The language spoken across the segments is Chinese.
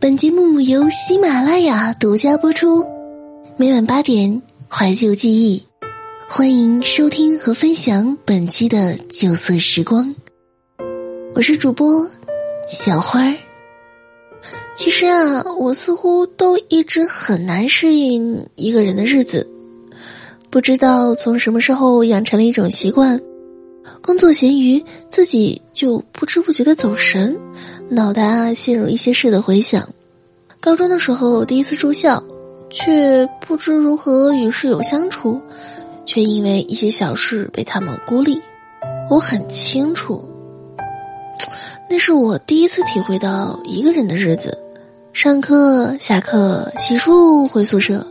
本节目由喜马拉雅独家播出，每晚八点怀旧记忆，欢迎收听和分享本期的旧色时光。我是主播小花儿。其实啊，我似乎都一直很难适应一个人的日子，不知道从什么时候养成了一种习惯，工作闲余自己就不知不觉的走神。脑袋，陷入一些事的回想。高中的时候第一次住校，却不知如何与室友相处，却因为一些小事被他们孤立。我很清楚，那是我第一次体会到一个人的日子。上课、下课、洗漱、回宿舍，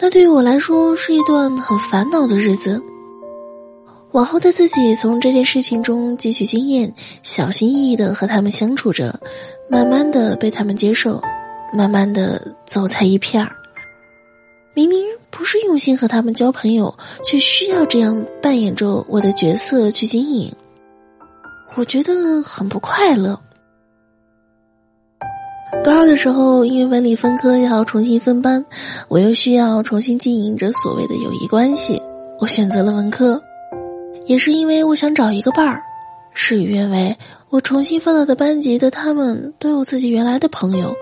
那对于我来说是一段很烦恼的日子。往后的自己从这件事情中汲取经验，小心翼翼的和他们相处着，慢慢的被他们接受，慢慢的走在一片儿。明明不是用心和他们交朋友，却需要这样扮演着我的角色去经营，我觉得很不快乐。高二的时候，因为文理分科要重新分班，我又需要重新经营着所谓的友谊关系，我选择了文科。也是因为我想找一个伴儿，事与愿违，我重新分到的班级的他们都有自己原来的朋友，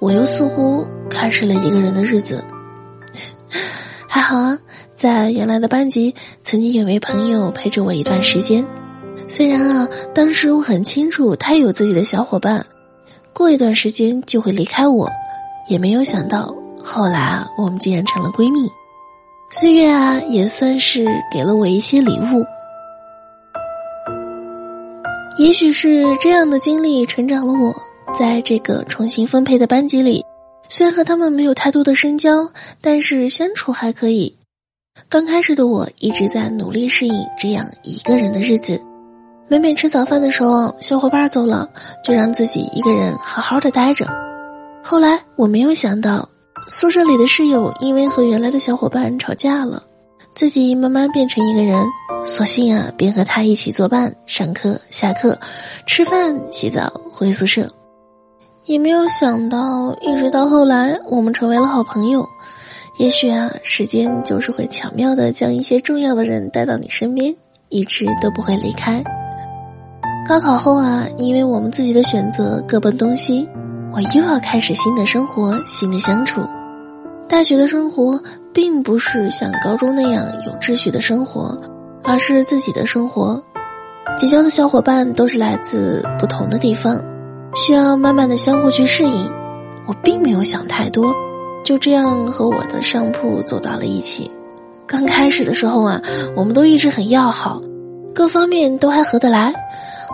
我又似乎开始了一个人的日子。还好啊，在原来的班级曾经有位朋友陪着我一段时间，虽然啊，当时我很清楚他有自己的小伙伴，过一段时间就会离开我，也没有想到后来啊，我们竟然成了闺蜜。岁月啊，也算是给了我一些礼物。也许是这样的经历成长了我，在这个重新分配的班级里，虽然和他们没有太多的深交，但是相处还可以。刚开始的我一直在努力适应这样一个人的日子，每每吃早饭的时候，小伙伴走了，就让自己一个人好好的待着。后来我没有想到。宿舍里的室友因为和原来的小伙伴吵架了，自己慢慢变成一个人，索性啊，便和他一起作伴，上课、下课、吃饭、洗澡、回宿舍。也没有想到，一直到后来，我们成为了好朋友。也许啊，时间就是会巧妙的将一些重要的人带到你身边，一直都不会离开。高考后啊，因为我们自己的选择，各奔东西。我又要开始新的生活，新的相处。大学的生活并不是像高中那样有秩序的生活，而是自己的生活。结交的小伙伴都是来自不同的地方，需要慢慢的相互去适应。我并没有想太多，就这样和我的上铺走到了一起。刚开始的时候啊，我们都一直很要好，各方面都还合得来。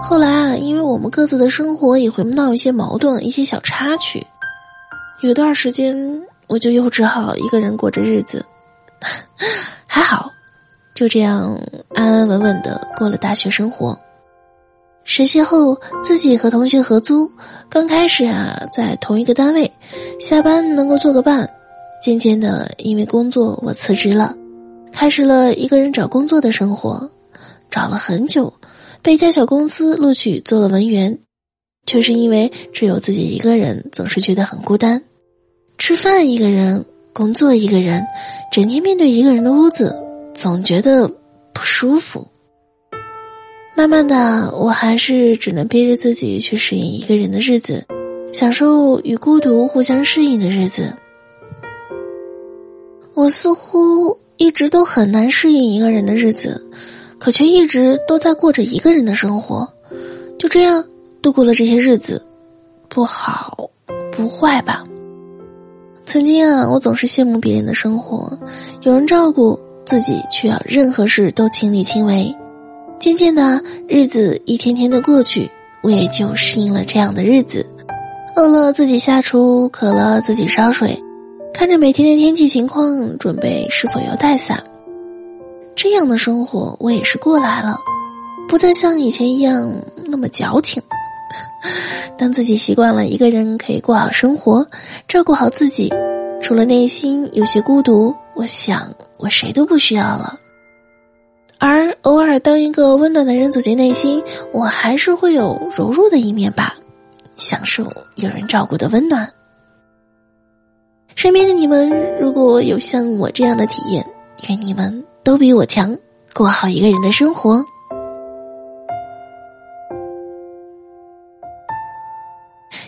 后来啊，因为我们各自的生活也会闹一些矛盾，一些小插曲。有段时间，我就又只好一个人过着日子。还好，就这样安安稳稳的过了大学生活。实习后，自己和同学合租，刚开始啊，在同一个单位，下班能够做个伴。渐渐的，因为工作，我辞职了，开始了一个人找工作的生活，找了很久。被一家小公司录取做了文员，却是因为只有自己一个人，总是觉得很孤单。吃饭一个人，工作一个人，整天面对一个人的屋子，总觉得不舒服。慢慢的，我还是只能逼着自己去适应一个人的日子，享受与孤独互相适应的日子。我似乎一直都很难适应一个人的日子。可却一直都在过着一个人的生活，就这样度过了这些日子，不好不坏吧？曾经啊，我总是羡慕别人的生活，有人照顾自己，却要任何事都亲力亲为。渐渐的，日子一天天的过去，我也就适应了这样的日子。饿了自己下厨，渴了自己烧水，看着每天的天气情况，准备是否要带伞。这样的生活我也是过来了，不再像以前一样那么矫情。当自己习惯了一个人可以过好生活，照顾好自己，除了内心有些孤独，我想我谁都不需要了。而偶尔当一个温暖的人走进内心，我还是会有柔弱的一面吧。享受有人照顾的温暖。身边的你们，如果有像我这样的体验，愿你们都比我强，过好一个人的生活。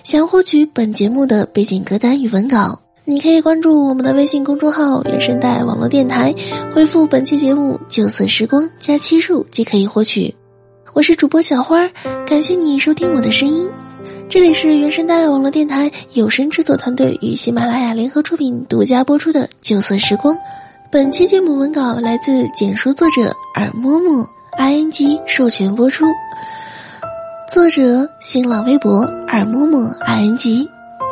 想获取本节目的背景歌单与文稿，你可以关注我们的微信公众号“原声带网络电台”，回复本期节目“旧色时光”加七数即可以获取。我是主播小花，感谢你收听我的声音。这里是原声带网络电台有声制作团队与喜马拉雅联合出品、独家播出的《旧色时光》。本期节目文稿来自简书作者耳摸摸，ING 授权播出。作者：新浪微博耳摸摸 ING。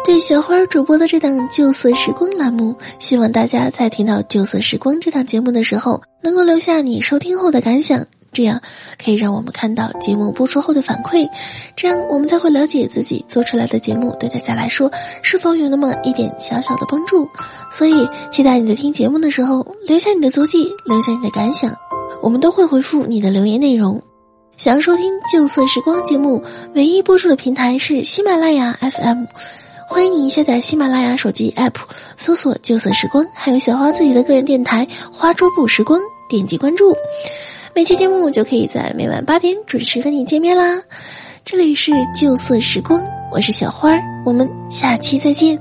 对小花主播的这档《旧色时光》栏目，希望大家在听到《旧色时光》这档节目的时候，能够留下你收听后的感想。这样可以让我们看到节目播出后的反馈，这样我们才会了解自己做出来的节目对大家来说是否有那么一点小小的帮助。所以，期待你在听节目的时候留下你的足迹，留下你的感想，我们都会回复你的留言内容。想要收听《旧色时光》节目，唯一播出的平台是喜马拉雅 FM，欢迎你下载喜马拉雅手机 App，搜索“旧色时光”，还有小花自己的个人电台“花桌布时光”，点击关注。每期节目就可以在每晚八点准时和你见面啦！这里是旧色时光，我是小花，我们下期再见。